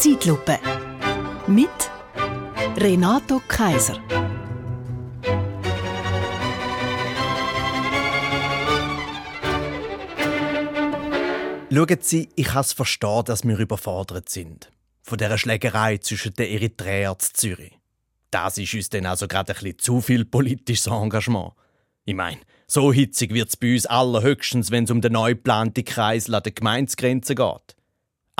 Zeitlupe. Mit Renato Kaiser. Schauen Sie, ich kann es verstehen, dass wir überfordert sind. Von dieser Schlägerei zwischen den Eritreern zu Zürich. Das ist uns dann also gerade ein bisschen zu viel politisches Engagement. Ich meine, so hitzig wird es bei uns allerhöchstens, wenn es um den neu geplanten Kreisel an der Gemeinsgrenze geht.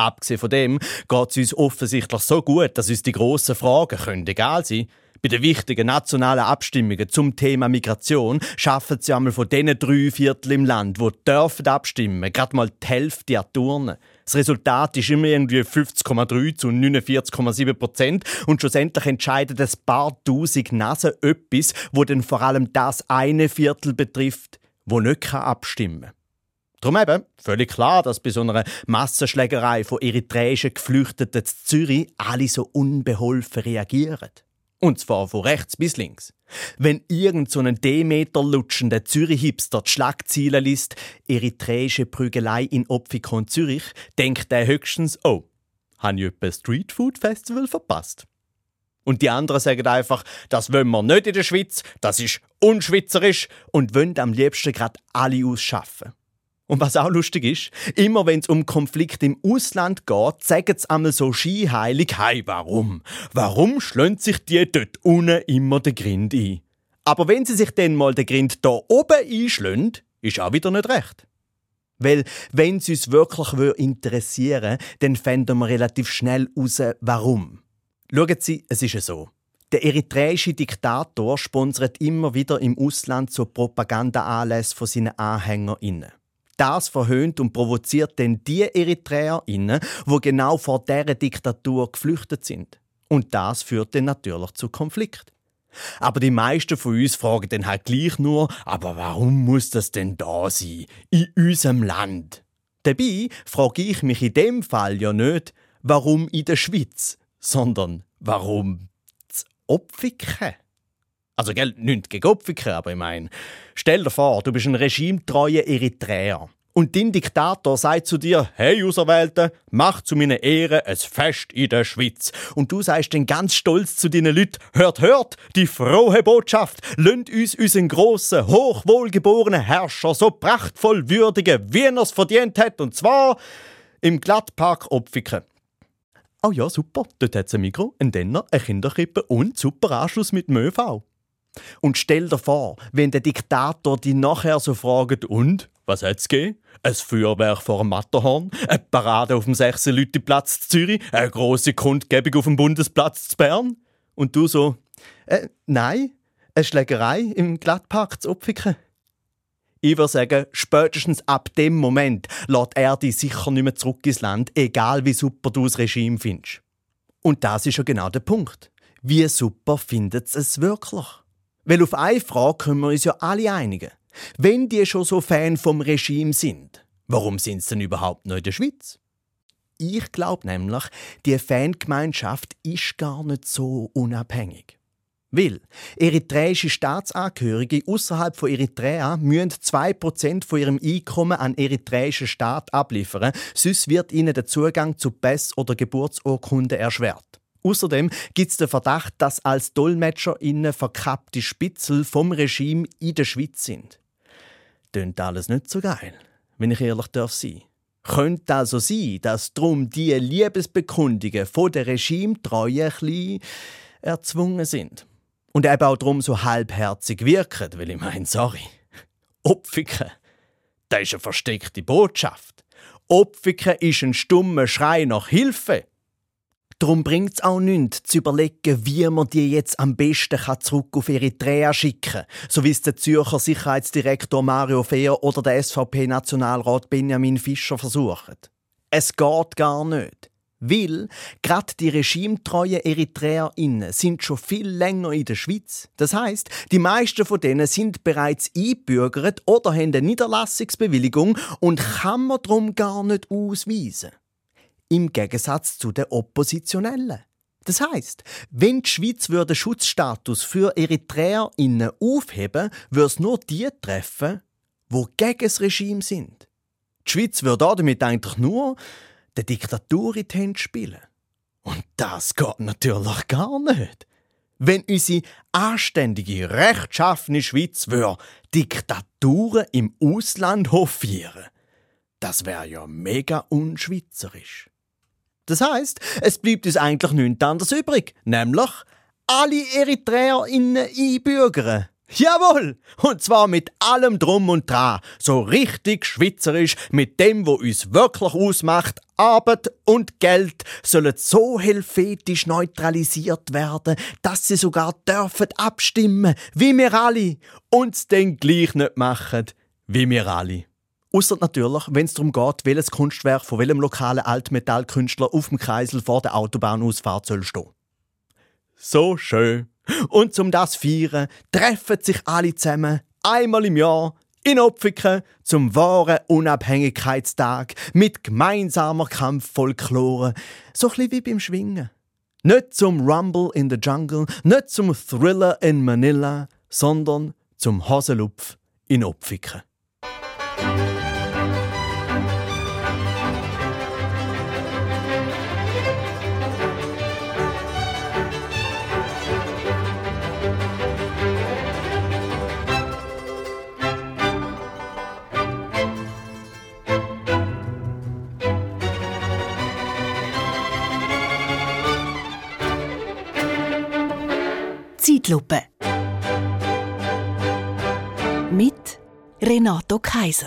Abgesehen von dem geht es uns offensichtlich so gut, dass uns die grossen Fragen können egal sein bei den wichtigen nationalen Abstimmungen zum Thema Migration schaffen sie einmal von diesen drei Viertel im Land, wo dürfen abstimmen, gerade mal die Hälfte an Turnen. Das Resultat ist immer irgendwie 50,3 zu 49,7 Prozent und schlussendlich entscheiden ein paar tausend Nasen etwas, wo dann vor allem das eine Viertel betrifft, wo nicht abstimmen kann. Darum eben völlig klar, dass bei so einer Massenschlägerei von eritreischen Geflüchteten zu Zürich alle so unbeholfen reagieren. Und zwar von rechts bis links. Wenn irgend so ein Demeter lutschender Zürich-Hipster die Schlagziele liest, eritreische Prügelei in Opfikon Zürich, denkt er höchstens, oh, habe ich etwa Streetfood Festival verpasst? Und die anderen sagen einfach, das wollen wir nicht in der Schweiz, das ist unschwitzerisch und wollen am liebsten gerade alle ausschaffen. Und was auch lustig ist, immer wenn es um Konflikte im Ausland geht, sagen sie einmal so skiheilig, hey, warum? Warum schlönt sich die dort unten immer den Grind ein? Aber wenn sie sich dann mal den Grind da oben einschlönen, ist auch wieder nicht recht. Weil, wenn es uns wirklich interessieren dann fänden wir relativ schnell raus, warum. Schauen Sie, es ist ja so. Der eritreische Diktator sponsert immer wieder im Ausland so Propagandaanlässe von seinen AnhängerInnen das verhöhnt und provoziert denn die EritreerInnen, wo genau vor dieser Diktatur geflüchtet sind. Und das führt dann natürlich zu Konflikt. Aber die meisten von uns fragen dann halt gleich nur, aber warum muss das denn da sein? In unserem Land? Dabei frage ich mich in dem Fall ja nicht, warum in der Schweiz, sondern warum zu Opfiken? Also, gell, nichts gegen Opfiker, aber ich meine, stell dir vor, du bist ein regimetreuer Eritreer. Und dein Diktator sagt zu dir, hey Auserwählte, mach zu meiner Ehre ein Fest in der Schweiz. Und du sagst dann ganz stolz zu deinen Leuten, hört, hört, die frohe Botschaft, lönnt uns unseren grossen, hochwohlgeborenen Herrscher so prachtvoll würdigen, wie er es verdient hat, und zwar im Glattpark Opfiken. Oh ja, super, dort hat es ein Mikro, ein Denner, eine Kinderkrippe und super Anschluss mit dem ÖV. Und stell dir vor, wenn der Diktator die nachher so fragt, und, was hat's gegeben? Ein Feuerwerk vor dem Matterhorn, eine Parade auf dem 6. Platz Zürich, eine große Kundgebung auf dem Bundesplatz zu Bern? Und du so, äh, nein, eine Schlägerei im Glattpark zu Opfiken? Ich würde sagen, spätestens ab dem Moment lässt er dich sicher nicht mehr zurück ins Land, egal wie super du das Regime findest. Und das ist ja genau der Punkt. Wie super findet es wirklich? Weil auf eine Frage können wir uns ja alle einigen. Wenn die schon so Fan vom Regime sind, warum sind sie denn überhaupt noch in der Schweiz? Ich glaube nämlich, die Fangemeinschaft ist gar nicht so unabhängig. Weil eritreische Staatsangehörige außerhalb von Eritrea müssen 2% von ihrem Einkommen an eritreischen Staat abliefern, sonst wird ihnen der Zugang zu Pass oder Geburtsurkunden erschwert. Außerdem gibt es den Verdacht, dass als DolmetscherInnen verkappte Spitzel vom Regime in der Schweiz sind. Tönt alles nicht so geil, wenn ich ehrlich darf sein. Könnte also sein, dass drum die Liebesbekundungen von der Regimetreue ein erzwungen sind. Und eben auch drum so halbherzig wirken, weil ich meine, sorry. Opfiken, das ist eine versteckte Botschaft. Opfiken ist ein stummer Schrei nach Hilfe. Darum bringt es auch nichts, zu überlegen, wie man die jetzt am besten zurück auf Eritrea schicken kann, so wie es der Zürcher Sicherheitsdirektor Mario Fehr oder der SVP-Nationalrat Benjamin Fischer versuchen. Es geht gar nicht. Weil gerade die regimetreuen EritreerInnen sind schon viel länger in der Schweiz. Das heißt, die meisten von denen sind bereits eingebürgert oder haben eine Niederlassungsbewilligung und kann man darum gar nicht ausweisen im Gegensatz zu den Oppositionellen. Das heißt, wenn die Schweiz würde Schutzstatus für EritreerInnen aufheben, würde es nur die treffen, wo gegen das Regime sind. Die Schweiz würde damit eigentlich nur der Diktatur in die Hände spielen. Und das geht natürlich gar nicht. Wenn unsere anständige, rechtschaffene Schweiz wär Diktaturen im Ausland hofieren, das wäre ja mega unschweizerisch. Das heißt, es bleibt uns eigentlich nichts anderes übrig, nämlich alle EritreerInnen einbürgern. Jawohl! Und zwar mit allem Drum und Dran. So richtig schweizerisch, mit dem, wo uns wirklich ausmacht. Arbeit und Geld sollen so helvetisch neutralisiert werden, dass sie sogar dürfen abstimmen, wie wir alle. Uns den gleich nicht machen, wie wir alle. Ausser natürlich, wenn es darum geht, welches Kunstwerk von welchem lokalen Altmetallkünstler auf dem Kreisel vor der Autobahnausfahrt soll stehen. So schön. Und zum das feiern treffen sich alle zusammen einmal im Jahr in Opfiken zum wahren Unabhängigkeitstag mit gemeinsamer Kampffolklore, so ein wie beim Schwingen. Nicht zum Rumble in the Jungle, nicht zum Thriller in Manila, sondern zum Hoselupf in Opfiken. Zeitlupe. Mit Renato Kaiser.